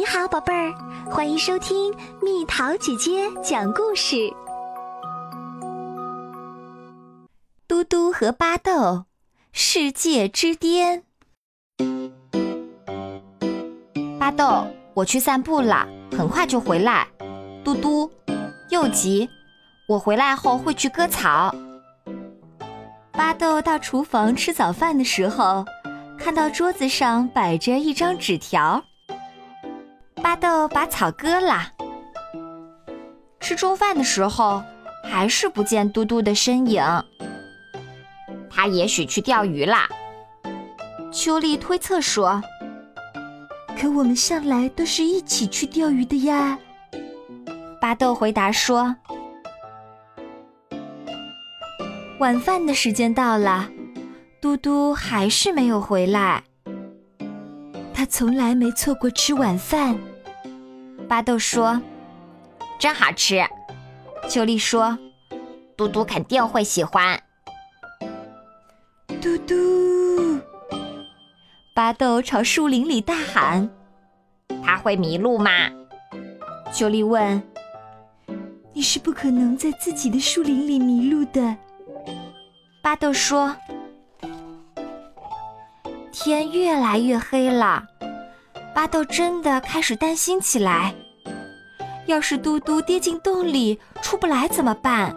你好，宝贝儿，欢迎收听蜜桃姐姐讲故事。嘟嘟和巴豆，世界之巅。巴豆，我去散步了，很快就回来。嘟嘟，又急，我回来后会去割草。巴豆到厨房吃早饭的时候，看到桌子上摆着一张纸条。巴豆把草割了。吃中饭的时候，还是不见嘟嘟的身影。他也许去钓鱼啦。秋丽推测说：“可我们向来都是一起去钓鱼的呀。”巴豆回答说：“晚饭的时间到了，嘟嘟还是没有回来。他从来没错过吃晚饭。”巴豆说：“真好吃。”秋丽说：“嘟嘟肯定会喜欢。”嘟嘟，巴豆朝树林里大喊：“他会迷路吗？”秋丽问：“你是不可能在自己的树林里迷路的。”巴豆说：“天越来越黑了。”巴豆真的开始担心起来。要是嘟嘟跌进洞里出不来怎么办？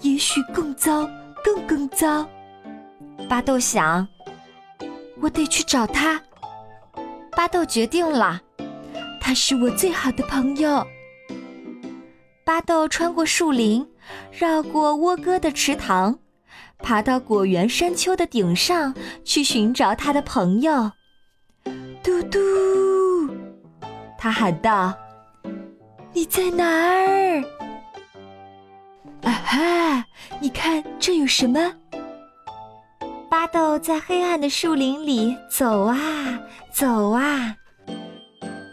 也许更糟，更更糟。巴豆想，我得去找他。巴豆决定了，他是我最好的朋友。巴豆穿过树林，绕过窝哥的池塘，爬到果园山丘的顶上去寻找他的朋友。嘟嘟，他喊道：“你在哪儿？”啊哈！你看这有什么？巴豆在黑暗的树林里走啊走啊，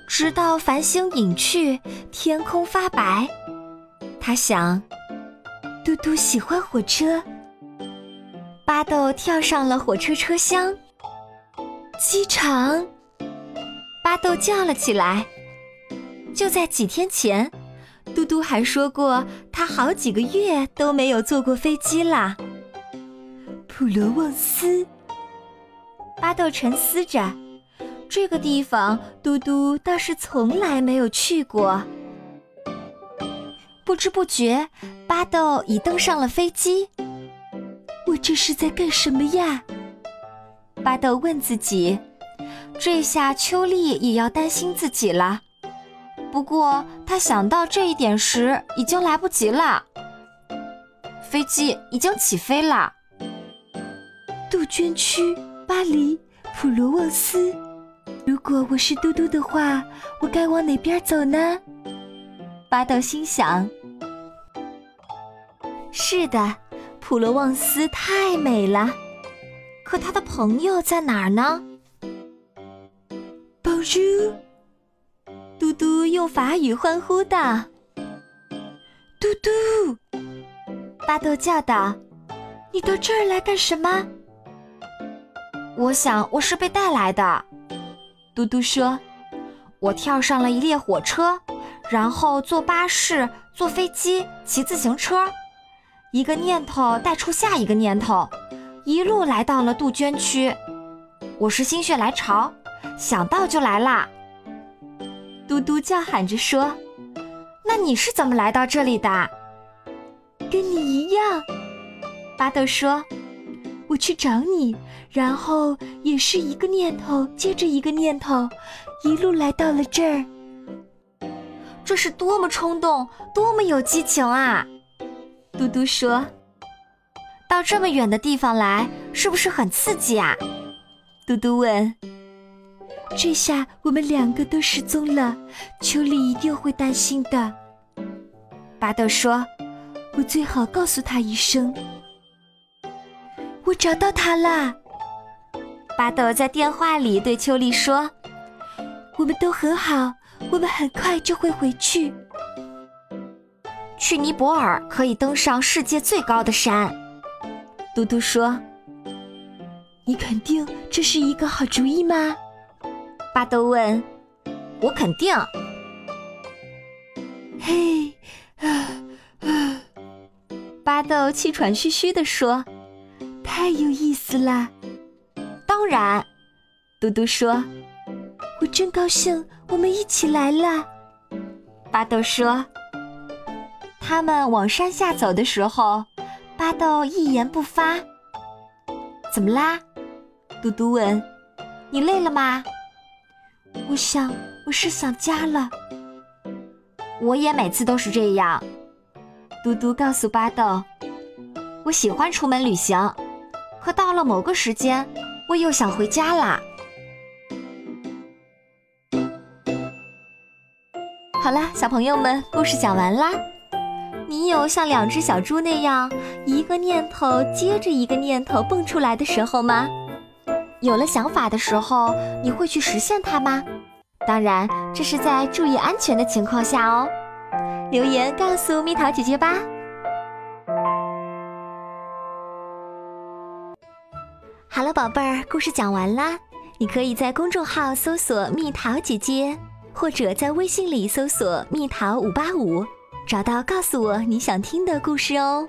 直到繁星隐去，天空发白。他想，嘟嘟喜欢火车。巴豆跳上了火车车厢。机场。巴豆叫了起来。就在几天前，嘟嘟还说过他好几个月都没有坐过飞机啦。普罗旺斯，巴豆沉思着，这个地方嘟嘟倒是从来没有去过。不知不觉，巴豆已登上了飞机。我这是在干什么呀？巴豆问自己。这下秋丽也要担心自己了，不过她想到这一点时，已经来不及了。飞机已经起飞了。杜鹃区，巴黎，普罗旺斯。如果我是嘟嘟的话，我该往哪边走呢？巴豆心想。是的，普罗旺斯太美了。可他的朋友在哪儿呢？猪，嘟嘟用法语欢呼道：“嘟嘟！”巴豆叫道：“你到这儿来干什么？”我想我是被带来的。嘟嘟说：“我跳上了一列火车，然后坐巴士、坐飞机、骑自行车，一个念头带出下一个念头，一路来到了杜鹃区。我是心血来潮。”想到就来啦！嘟嘟叫喊着说：“那你是怎么来到这里的？”跟你一样，巴豆说：“我去找你，然后也是一个念头接着一个念头，一路来到了这儿。这是多么冲动，多么有激情啊！”嘟嘟说：“到这么远的地方来，是不是很刺激啊？”嘟嘟问。这下我们两个都失踪了，秋丽一定会担心的。巴豆说：“我最好告诉他一声。”我找到他了。巴豆在电话里对秋丽说：“我们都很好，我们很快就会回去。去尼泊尔可以登上世界最高的山。”嘟嘟说：“你肯定这是一个好主意吗？”巴豆问：“我肯定。嘿，巴豆气喘吁吁地说：“太有意思了。”当然，嘟嘟说：“我真高兴，我们一起来了。”巴豆说：“他们往山下走的时候，巴豆一言不发。怎么啦？”嘟嘟问：“你累了吗？”我想，我是想家了。我也每次都是这样。嘟嘟告诉巴豆：“我喜欢出门旅行，可到了某个时间，我又想回家啦。”好啦，小朋友们，故事讲完啦。你有像两只小猪那样，一个念头接着一个念头蹦出来的时候吗？有了想法的时候，你会去实现它吗？当然，这是在注意安全的情况下哦。留言告诉蜜桃姐姐吧。好了，宝贝儿，故事讲完啦。你可以在公众号搜索“蜜桃姐姐”，或者在微信里搜索“蜜桃五八五”，找到告诉我你想听的故事哦。